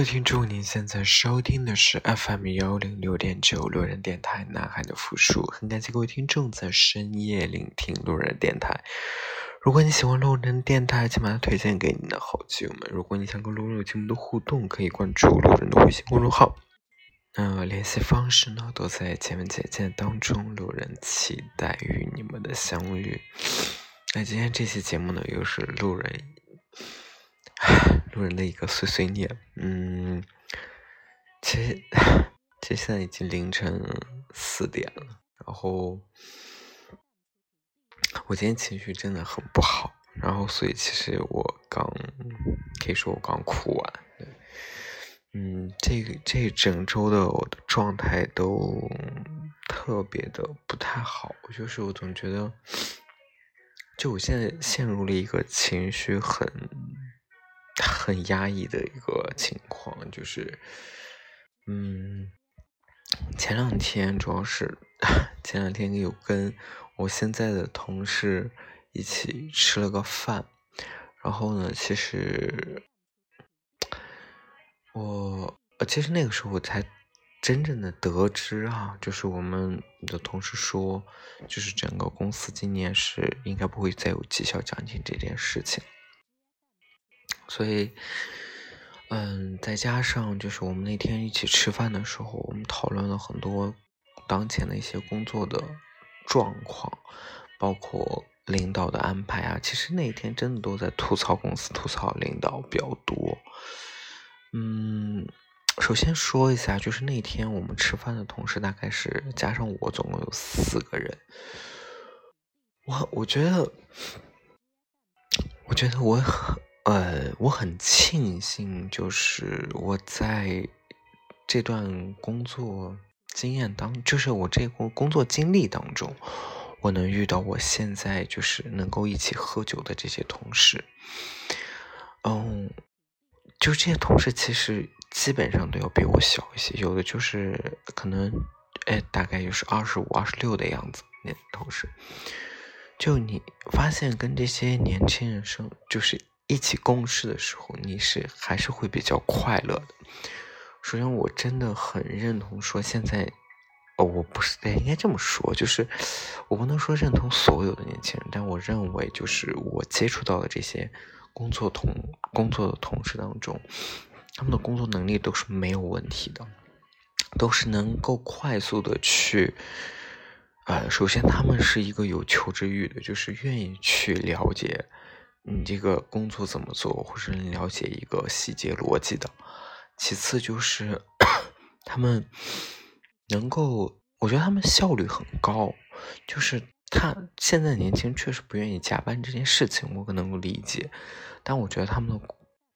各位听众，您现在收听的是 FM 幺零六点九路人电台《南海的复数》，很感谢各位听众在深夜聆听路人电台。如果你喜欢路人电台，请把它推荐给你的好基友们。如果你想跟路人有节目的互动，可以关注路人的微信公众号。那联系方式呢，都在前面简介当中。路人期待与你们的相遇。那今天这期节目呢，又是路人。路人的一个碎碎念，嗯，其实其实现在已经凌晨四点了，然后我今天情绪真的很不好，然后所以其实我刚可以说我刚哭完，嗯，这个这整周的我的状态都特别的不太好，就是我总觉得，就我现在陷入了一个情绪很。很压抑的一个情况，就是，嗯，前两天主要是前两天有跟我现在的同事一起吃了个饭，然后呢，其实我其实那个时候我才真正的得知啊，就是我们的同事说，就是整个公司今年是应该不会再有绩效奖金这件事情。所以，嗯，再加上就是我们那天一起吃饭的时候，我们讨论了很多当前的一些工作的状况，包括领导的安排啊。其实那天真的都在吐槽公司、吐槽领导比较多。嗯，首先说一下，就是那天我们吃饭的同事大概是加上我，总共有四个人。我我觉得，我觉得我很。呃，我很庆幸，就是我在这段工作经验当，就是我这个工作经历当中，我能遇到我现在就是能够一起喝酒的这些同事。嗯，就这些同事其实基本上都要比我小一些，有的就是可能，哎，大概就是二十五、二十六的样子那同事。就你发现跟这些年轻人生，就是。一起共事的时候，你是还是会比较快乐的。首先，我真的很认同说现在，哦，我不是，应该这么说，就是我不能说认同所有的年轻人，但我认为就是我接触到的这些工作同工作的同事当中，他们的工作能力都是没有问题的，都是能够快速的去，呃，首先他们是一个有求知欲的，就是愿意去了解。你这个工作怎么做，或者了解一个细节逻辑的。其次就是他们能够，我觉得他们效率很高。就是他现在年轻人确实不愿意加班这件事情，我可能够理解。但我觉得他们的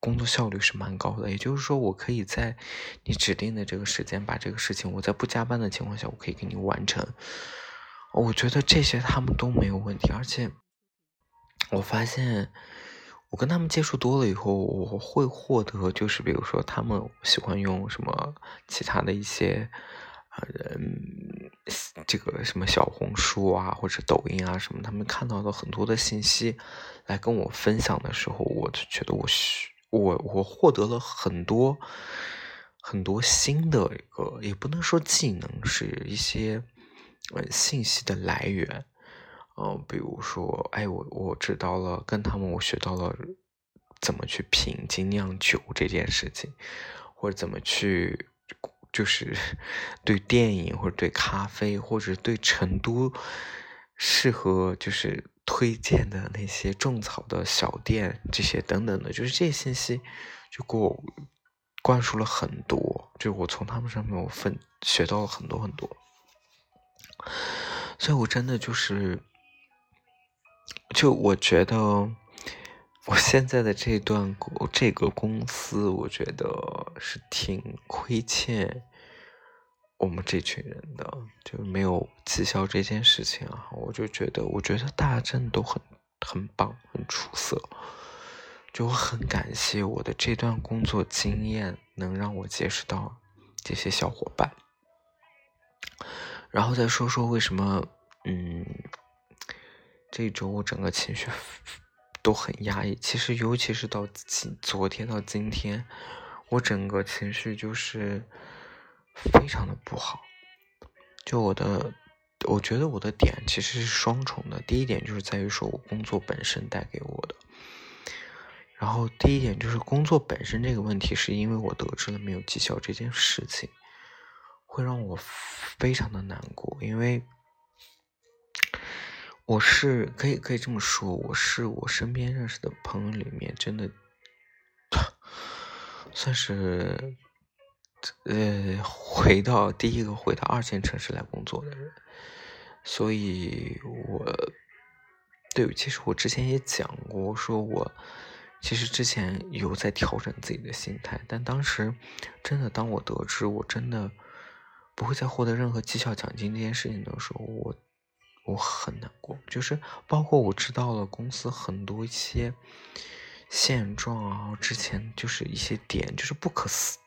工作效率是蛮高的。也就是说，我可以在你指定的这个时间把这个事情，我在不加班的情况下，我可以给你完成。我觉得这些他们都没有问题，而且。我发现，我跟他们接触多了以后，我会获得，就是比如说，他们喜欢用什么其他的一些，呃，这个什么小红书啊，或者抖音啊什么，他们看到的很多的信息，来跟我分享的时候，我就觉得我是我我获得了很多很多新的一个，也不能说技能，是一些呃信息的来源。嗯，比如说，哎，我我知道了，跟他们我学到了怎么去品精酿酒这件事情，或者怎么去，就是 对电影或者对咖啡或者对成都适合就是推荐的那些种草的小店这些等等的，就是这些信息就给我灌输了很多，就我从他们上面我分学到了很多很多，所以我真的就是。就我觉得，我现在的这段这个公司，我觉得是挺亏欠我们这群人的，就没有绩效这件事情啊。我就觉得，我觉得大家真的都很很棒，很出色。就我很感谢我的这段工作经验，能让我结识到这些小伙伴。然后再说说为什么，嗯，这周我整个情绪都很压抑。其实，尤其是到今昨天到今天，我整个情绪就是非常的不好。就我的，我觉得我的点其实是双重的。第一点就是在于说我工作本身带给我的。然后第一点就是工作本身这个问题，是因为我得知了没有绩效这件事情，会让我非常的难过。因为我是可以可以这么说，我是我身边认识的朋友里面真的算是呃回到第一个回到二线城市来工作的人，所以我对，其实我之前也讲过，说我。其实之前有在调整自己的心态，但当时真的，当我得知我真的不会再获得任何绩效奖金这件事情的时候，我我很难过。就是包括我知道了公司很多一些现状啊，之前就是一些点，就是不可思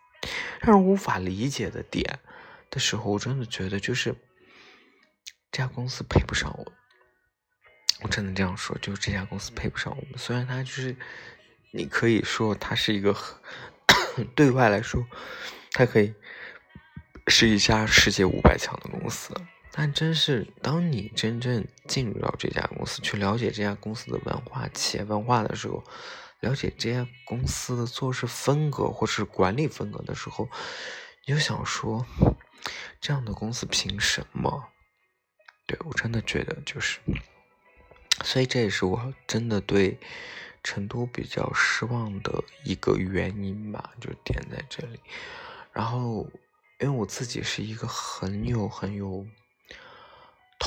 让人无法理解的点的时候，我真的觉得就是这家公司配不上我。我真的这样说，就是这家公司配不上我们。虽然它就是。你可以说它是一个对外来说，它可以是一家世界五百强的公司，但真是当你真正进入到这家公司，去了解这家公司的文化、企业文化的时候，了解这家公司的做事风格或是管理风格的时候，你就想说，这样的公司凭什么？对我真的觉得就是，所以这也是我真的对。成都比较失望的一个原因吧，就点在这里。然后，因为我自己是一个很有很有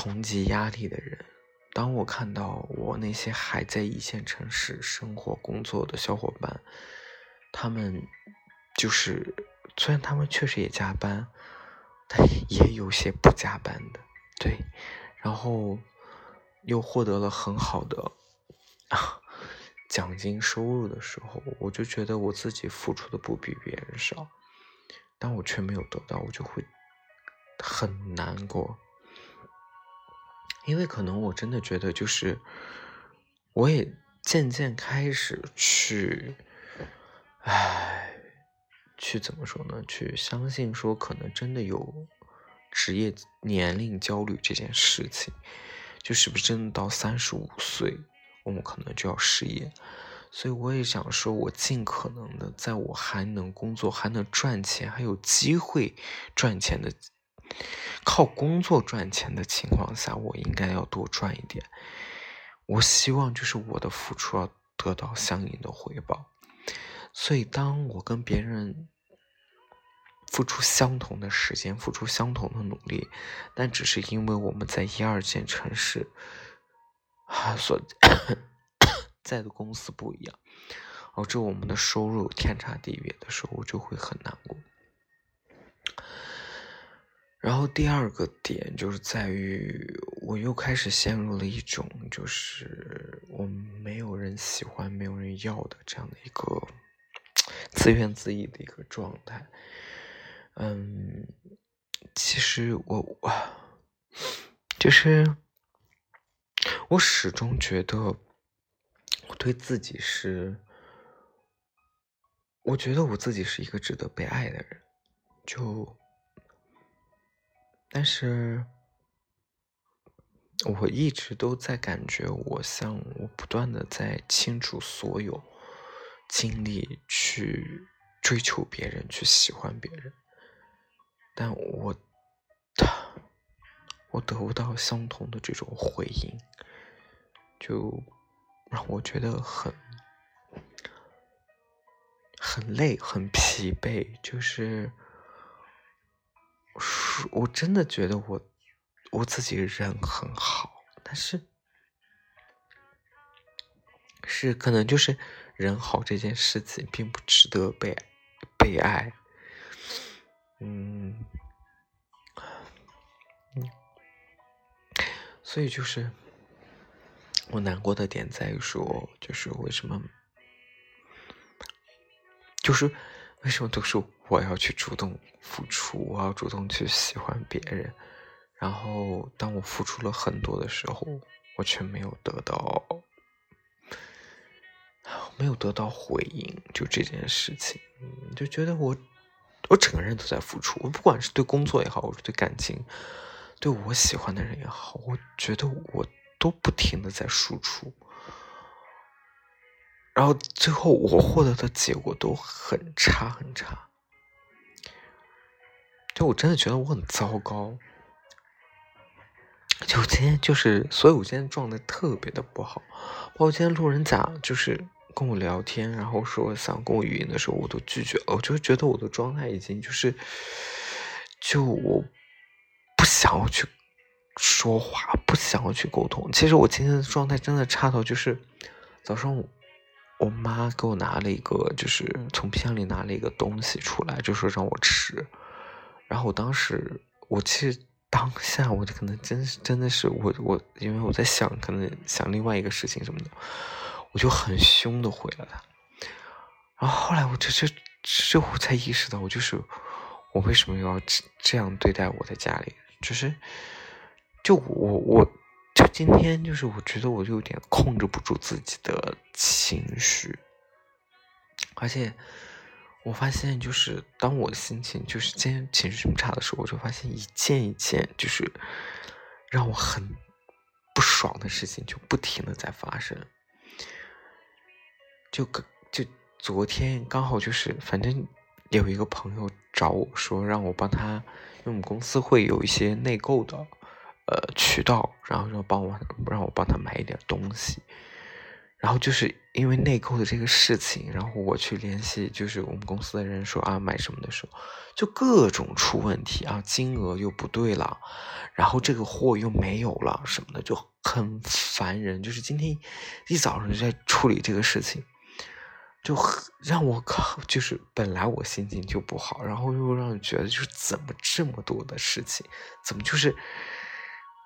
同级压力的人，当我看到我那些还在一线城市生活工作的小伙伴，他们就是虽然他们确实也加班，但也有些不加班的，对。然后又获得了很好的。奖金收入的时候，我就觉得我自己付出的不比别人少，但我却没有得到，我就会很难过。因为可能我真的觉得，就是我也渐渐开始去，唉，去怎么说呢？去相信说，可能真的有职业年龄焦虑这件事情，就是不是真的到三十五岁？我们可能就要失业，所以我也想说，我尽可能的，在我还能工作、还能赚钱、还有机会赚钱的，靠工作赚钱的情况下，我应该要多赚一点。我希望就是我的付出要得到相应的回报。所以，当我跟别人付出相同的时间、付出相同的努力，但只是因为我们在一二线城市。所在的公司不一样，导致我们的收入天差地别的时候，我就会很难过。然后第二个点就是在于，我又开始陷入了一种就是我没有人喜欢、没有人要的这样的一个自怨自艾的一个状态。嗯，其实我我就是。我始终觉得，我对自己是，我觉得我自己是一个值得被爱的人，就，但是，我一直都在感觉，我像我不断的在倾注所有精力去追求别人，去喜欢别人，但我他，我得不到相同的这种回应。就让我觉得很很累，很疲惫。就是，我真的觉得我我自己人很好，但是是可能就是人好这件事情并不值得被被爱，嗯，嗯，所以就是我难过的点在于说，就是为什么，就是为什么都是我要去主动付出，我要主动去喜欢别人，然后当我付出了很多的时候，我却没有得到。没有得到回应，就这件事情，就觉得我，我整个人都在付出。我不管是对工作也好，我是对感情，对我喜欢的人也好，我觉得我都不停的在输出。然后最后我获得的结果都很差很差，就我真的觉得我很糟糕。就今天就是，所以我今天状态特别的不好。包括今天路人甲就是。跟我聊天，然后说想跟我语音的时候，我都拒绝了。我就觉得我的状态已经就是，就我不想要去说话，不想要去沟通。其实我今天的状态真的差到就是，早上我妈给我拿了一个，就是从冰箱里拿了一个东西出来，就说让我吃。然后我当时，我其实当下我就可能真真的是我我，因为我在想，可能想另外一个事情什么的。我就很凶的回了他，然后后来我这这这我才意识到，我就是我为什么要这这样对待我的家里？就是，就我我今天就是我觉得我就有点控制不住自己的情绪，而且我发现就是当我心情就是今天情绪这么差的时候，我就发现一件一件就是让我很不爽的事情就不停的在发生。就就昨天刚好就是，反正有一个朋友找我说，让我帮他，因为我们公司会有一些内购的呃渠道，然后说帮我让我帮他买一点东西。然后就是因为内购的这个事情，然后我去联系就是我们公司的人说啊买什么的时候，就各种出问题啊，金额又不对了，然后这个货又没有了什么的，就很烦人。就是今天一早上就在处理这个事情。就让我靠，就是本来我心情就不好，然后又让人觉得就是怎么这么多的事情，怎么就是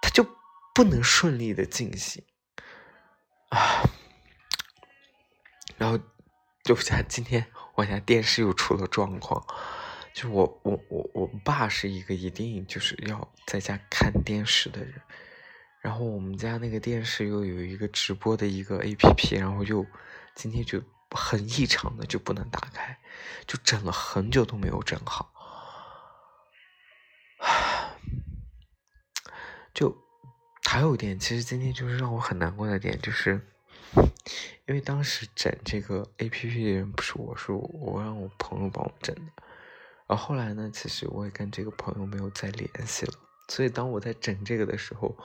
他就不能顺利的进行啊？然后就家今天我家电视又出了状况，就我我我我爸是一个一定就是要在家看电视的人，然后我们家那个电视又有一个直播的一个 A P P，然后又今天就。很异常的就不能打开，就整了很久都没有整好。就还有一点，其实今天就是让我很难过的点，就是因为当时整这个 A P P 的人不是我，是我让我朋友帮我整的。然后后来呢，其实我也跟这个朋友没有再联系了。所以当我在整这个的时候，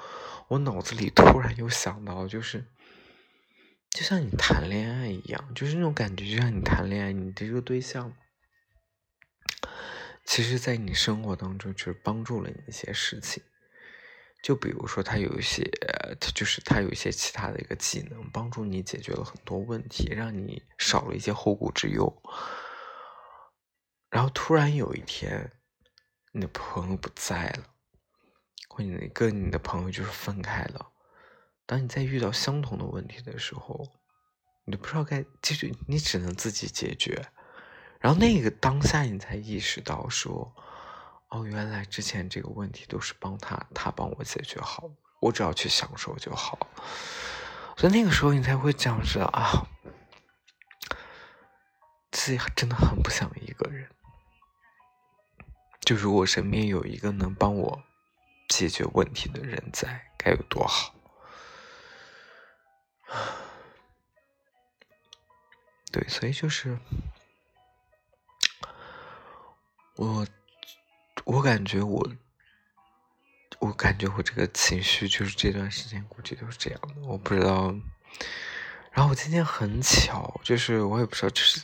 我脑子里突然又想到，就是。就像你谈恋爱一样，就是那种感觉，就像你谈恋爱，你的这个对象，其实，在你生活当中，就是帮助了你一些事情。就比如说，他有一些，他就是他有一些其他的一个技能，帮助你解决了很多问题，让你少了一些后顾之忧。然后突然有一天，你的朋友不在了，或你跟你的朋友就是分开了。当你在遇到相同的问题的时候，你都不知道该继续，你只能自己解决。然后那个当下，你才意识到说：“哦，原来之前这个问题都是帮他，他帮我解决好，我只要去享受就好。”所以那个时候，你才会这样子啊，自己真的很不想一个人。就如果身边有一个能帮我解决问题的人在，该有多好。对，所以就是我，我感觉我，我感觉我这个情绪就是这段时间估计都是这样的，我不知道。然后我今天很巧，就是我也不知道，就是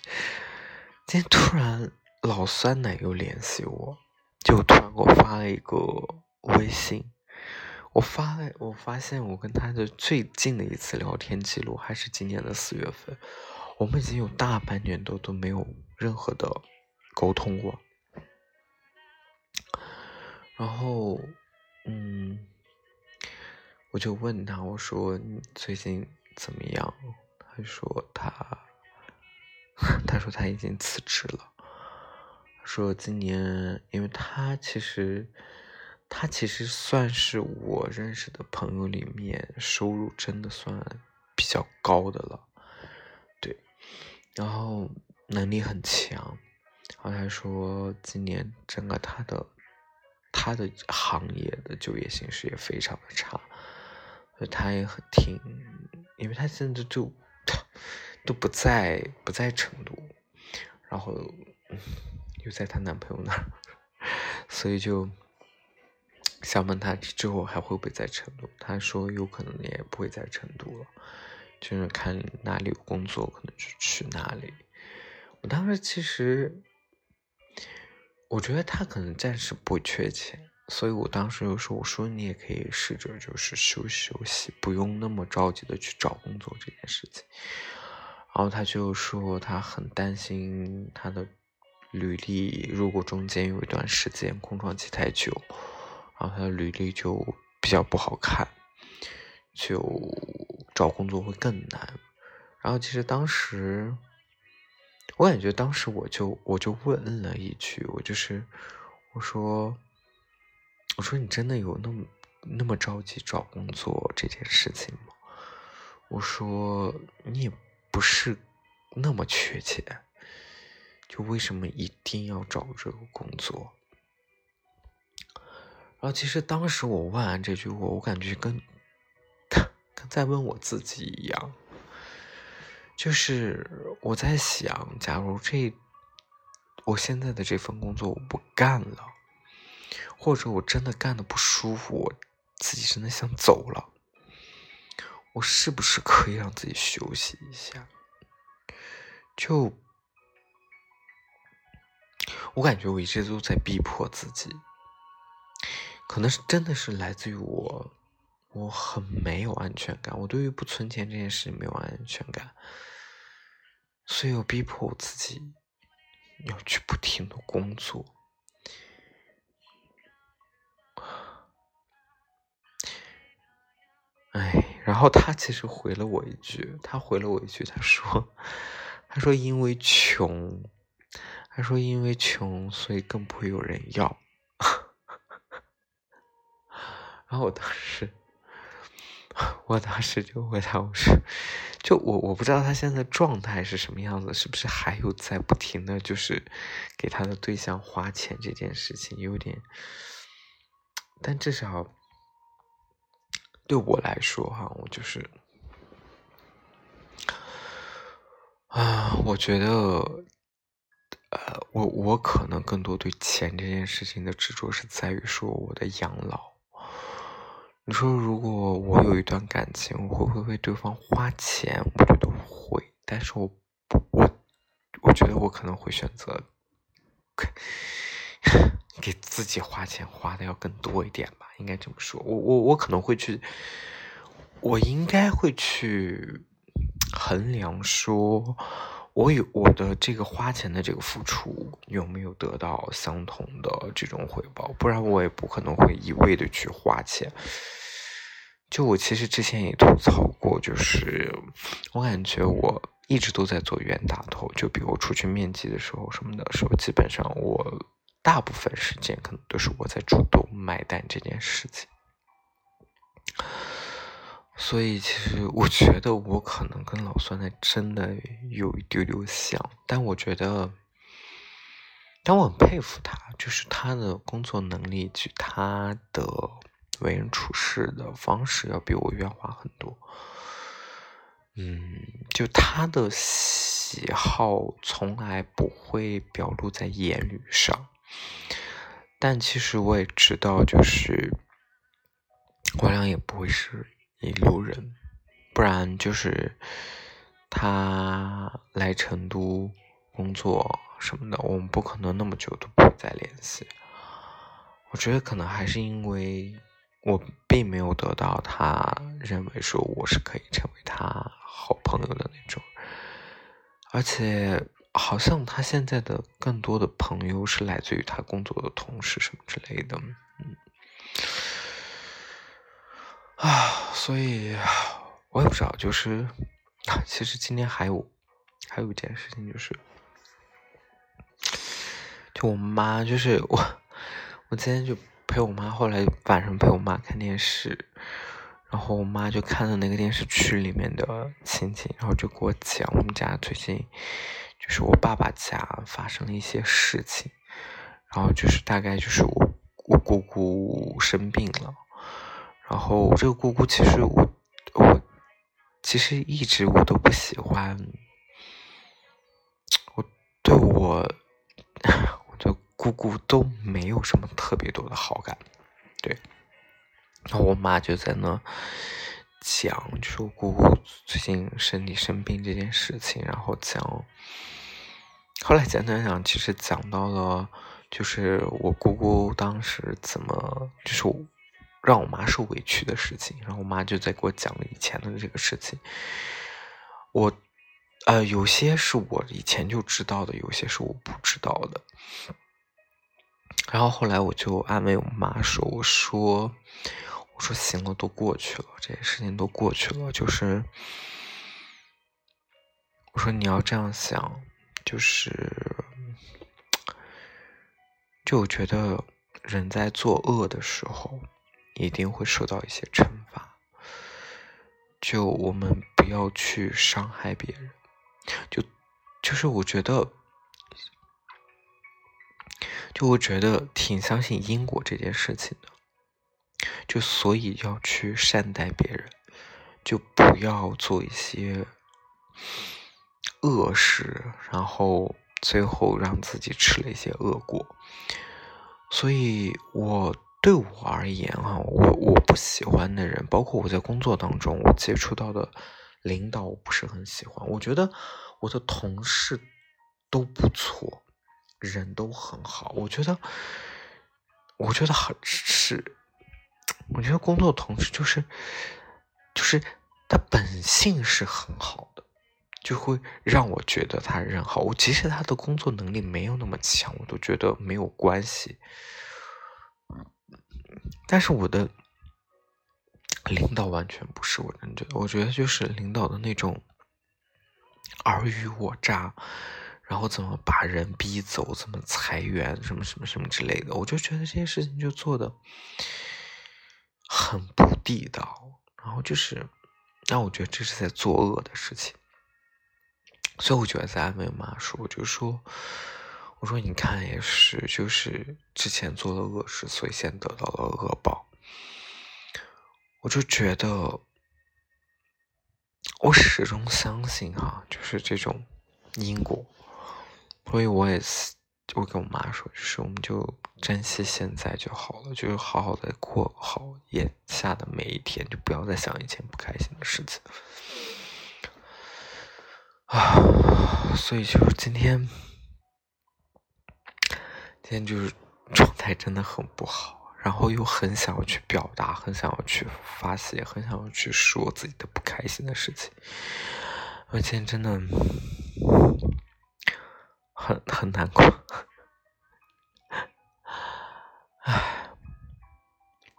今天突然老酸奶又联系我，就突然给我发了一个微信。我发了，我发现我跟他的最近的一次聊天记录还是今年的四月份，我们已经有大半年多都没有任何的沟通过。然后，嗯，我就问他，我说你最近怎么样？他说他，他说他已经辞职了。说今年，因为他其实。他其实算是我认识的朋友里面收入真的算比较高的了，对，然后能力很强，然后他说今年整个他的他的行业的就业形势也非常的差，所以他也很挺，因为他现在就都不在不在成都，然后又在她男朋友那儿，所以就。想问他之后还会不会在成都？他说有可能也不会在成都了，就是看哪里有工作，可能就去哪里。我当时其实，我觉得他可能暂时不缺钱，所以我当时就说：“我说你也可以试着就是休息休息，不用那么着急的去找工作这件事情。”然后他就说他很担心他的履历，如果中间有一段时间空窗期太久。然后他的履历就比较不好看，就找工作会更难。然后其实当时，我感觉当时我就我就问了一句，我就是我说我说你真的有那么那么着急找工作这件事情吗？我说你也不是那么缺钱，就为什么一定要找这个工作？然后其实当时我问完这句，我我感觉跟 跟在问我自己一样，就是我在想，假如这我现在的这份工作我不干了，或者我真的干的不舒服，我自己真的想走了，我是不是可以让自己休息一下？就我感觉我一直都在逼迫自己。可能是真的是来自于我，我很没有安全感。我对于不存钱这件事没有安全感，所以我逼迫我自己要去不停的工作。哎，然后他其实回了我一句，他回了我一句，他说：“他说因为穷，他说因为穷，所以更不会有人要。”然后我当时，我当时就回答我说：“就我我不知道他现在状态是什么样子，是不是还有在不停的就是给他的对象花钱这件事情有点，但至少对我来说哈，我就是啊，我觉得呃，我我可能更多对钱这件事情的执着是在于说我的养老。”你说，如果我有一段感情，我会不会为对方花钱？我觉得会，但是我我我觉得我可能会选择给自己花钱，花的要更多一点吧，应该这么说。我我我可能会去，我应该会去衡量说。我有我的这个花钱的这个付出有没有得到相同的这种回报？不然我也不可能会一味的去花钱。就我其实之前也吐槽过，就是我感觉我一直都在做冤大头。就比如出去面基的时候什么的时候，基本上我大部分时间可能都是我在主动买单这件事情。所以，其实我觉得我可能跟老酸奶真的有一丢丢像，但我觉得，但我很佩服他，就是他的工作能力及他的为人处事的方式要比我圆滑很多。嗯，就他的喜好从来不会表露在言语上，但其实我也知道，就是我俩也不会是。一路人，不然就是他来成都工作什么的，我们不可能那么久都不再联系。我觉得可能还是因为我并没有得到他认为说我是可以成为他好朋友的那种，而且好像他现在的更多的朋友是来自于他工作的同事什么之类的，嗯，啊，所以我也不知道，就是其实今天还有还有一件事情就是，就我妈，就是我，我今天就。陪我妈，后来晚上陪我妈看电视，然后我妈就看了那个电视剧里面的情景，然后就给我讲我们家最近就是我爸爸家发生了一些事情，然后就是大概就是我我姑姑生病了，然后这个姑姑其实我我其实一直我都不喜欢，我对我。姑姑都没有什么特别多的好感，对。然后我妈就在那讲，就是姑姑最近身体生病这件事情，然后讲，后来讲讲讲，其实讲到了，就是我姑姑当时怎么，就是让我妈受委屈的事情。然后我妈就在给我讲以前的这个事情。我，呃，有些是我以前就知道的，有些是我不知道的。然后后来我就安慰我妈说：“我说，我说行了，都过去了，这些事情都过去了。就是我说你要这样想，就是，就我觉得人在作恶的时候，一定会受到一些惩罚。就我们不要去伤害别人，就就是我觉得。”就我觉得挺相信因果这件事情的，就所以要去善待别人，就不要做一些恶事，然后最后让自己吃了一些恶果。所以，我对我而言啊，我我不喜欢的人，包括我在工作当中我接触到的领导，我不是很喜欢。我觉得我的同事都不错。人都很好，我觉得，我觉得很是，我觉得工作同事就是，就是他本性是很好的，就会让我觉得他人好。我即使他的工作能力没有那么强，我都觉得没有关系。但是我的领导完全不是我真觉，我觉得就是领导的那种尔虞我诈。然后怎么把人逼走？怎么裁员？什么什么什么之类的？我就觉得这些事情就做的很不地道。然后就是，那我觉得这是在作恶的事情。所以我觉得在安慰妈说，我就说，我说你看也是，就是之前做了恶事，所以先得到了恶报。我就觉得，我始终相信哈，就是这种因果。所以我也是，我跟我妈说，就是我们就珍惜现在就好了，就是好好的过好眼下的每一天，就不要再想以前不开心的事情。啊，所以就是今天，天就是状态真的很不好，然后又很想要去表达，很想要去发泄，很想要去说自己的不开心的事情。我今天真的。很很难过，唉，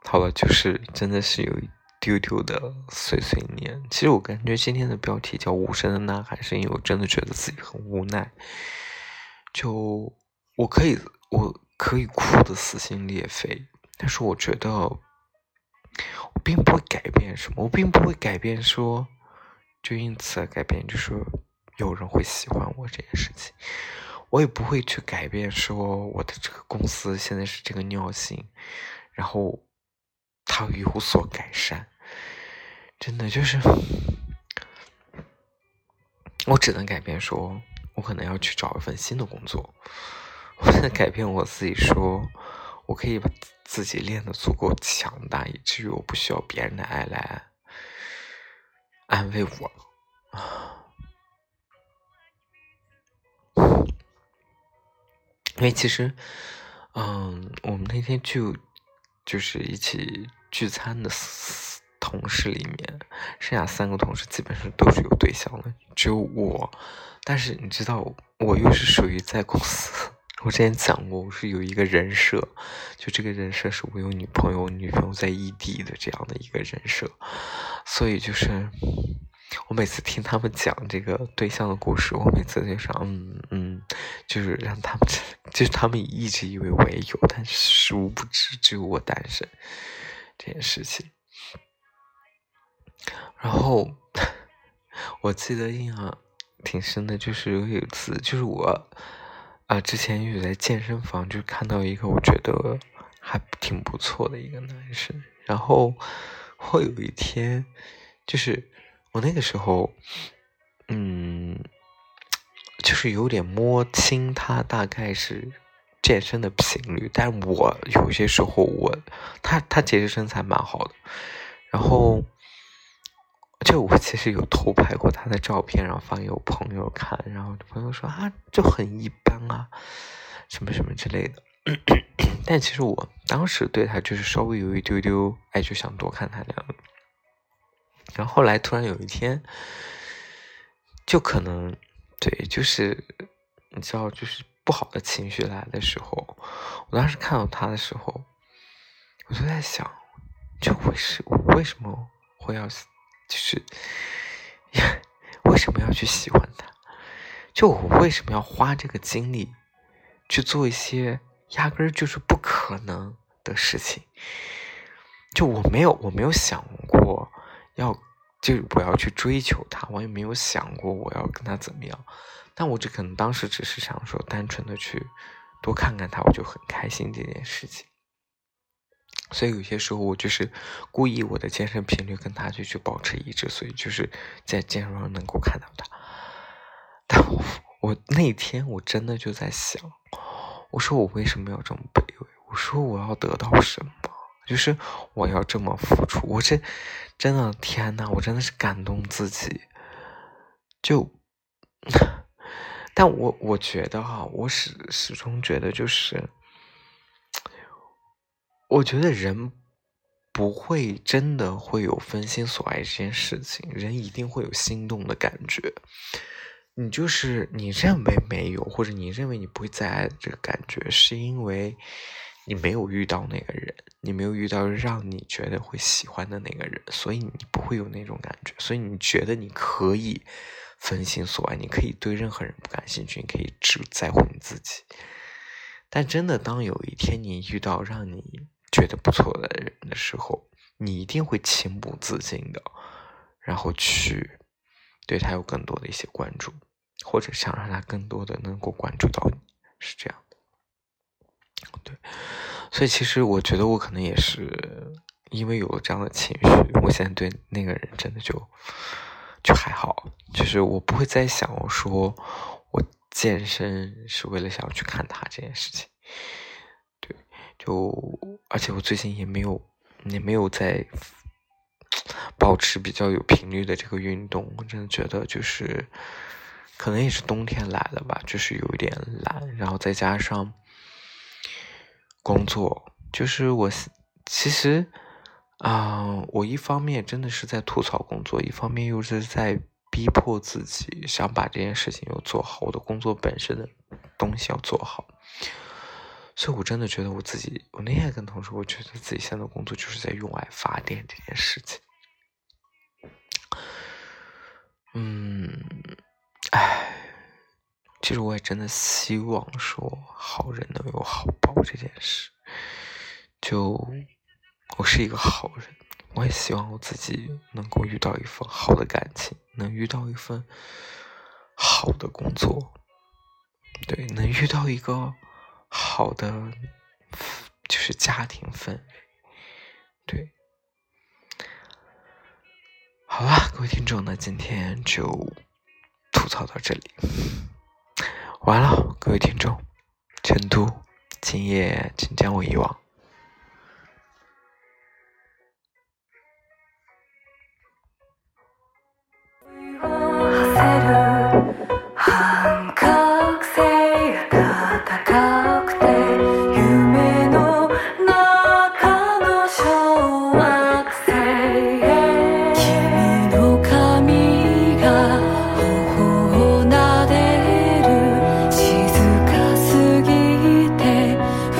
好了，就是真的是有一丢丢的碎碎念。其实我感觉今天的标题叫“无声的呐喊”，是因为我真的觉得自己很无奈。就我可以，我可以哭的撕心裂肺，但是我觉得我并不会改变什么，我并不会改变说，就因此而改变，就是有人会喜欢我这件事情。我也不会去改变，说我的这个公司现在是这个尿性，然后它有所改善。真的就是，我只能改变，说我可能要去找一份新的工作。我 在改变我自己，说我可以把自己练得足够强大，以至于我不需要别人的爱来安慰我啊。因为其实，嗯，我们那天就就是一起聚餐的同事里面，剩下三个同事基本上都是有对象的，只有我。但是你知道，我又是属于在公司，我之前讲过，我是有一个人设，就这个人设是我有女朋友，女朋友在异地的这样的一个人设，所以就是我每次听他们讲这个对象的故事，我每次就想，嗯嗯，就是让他们，就是他们一直以为我也有，但是殊不知只有我单身这件事情。然后 我记得印象挺深的，就是有一次，就是我啊，之前有在健身房就看到一个我觉得还挺不错的一个男生，然后我有一天，就是我那个时候，嗯，就是有点摸清他大概是健身的频率，但我有些时候我他他其实身材蛮好的，然后。就我其实有偷拍过他的照片，然后发给我朋友看，然后朋友说啊，就很一般啊，什么什么之类的。但其实我当时对他就是稍微有一丢丢，哎，就想多看他两眼。然后后来突然有一天，就可能对，就是你知道，就是不好的情绪来的时候，我当时看到他的时候，我就在想，就为是为什么会要。就是，为什么要去喜欢他？就我为什么要花这个精力去做一些压根儿就是不可能的事情？就我没有，我没有想过要，就我要去追求他，我也没有想过我要跟他怎么样。但我这可能当时只是想说，单纯的去多看看他，我就很开心这件事情。所以有些时候我就是故意我的健身频率跟他就去保持一致，所以就是在健身房能够看到他。但我我那天我真的就在想，我说我为什么要这么卑微？我说我要得到什么？就是我要这么付出？我这真的天呐，我真的是感动自己。就，但我我觉得哈，我始始终觉得就是。我觉得人不会真的会有分心所爱这件事情，人一定会有心动的感觉。你就是你认为没有，或者你认为你不会再爱这个感觉，是因为你没有遇到那个人，你没有遇到让你觉得会喜欢的那个人，所以你不会有那种感觉。所以你觉得你可以分心所爱，你可以对任何人不感兴趣，你可以只在乎你自己。但真的，当有一天你遇到让你觉得不错的人的时候，你一定会情不自禁的，然后去对他有更多的一些关注，或者想让他更多的能够关注到你，是这样的。对，所以其实我觉得我可能也是因为有了这样的情绪，我现在对那个人真的就就还好，就是我不会再想我说我健身是为了想要去看他这件事情。就而且我最近也没有也没有在保持比较有频率的这个运动，我真的觉得就是可能也是冬天来了吧，就是有一点懒，然后再加上工作，就是我其实啊，我一方面真的是在吐槽工作，一方面又是在逼迫自己想把这件事情又做好，我的工作本身的东西要做好。所以，我真的觉得我自己，我那天跟同事，我觉得自己现在工作就是在用爱发电这件事情。嗯，唉，其实我也真的希望说，好人能有好报这件事。就我是一个好人，我也希望我自己能够遇到一份好的感情，能遇到一份好的工作，对，能遇到一个。好的，就是家庭氛围，对。好啦，各位听众，那今天就吐槽到这里，完了，各位听众，成都，今夜请将我遗忘。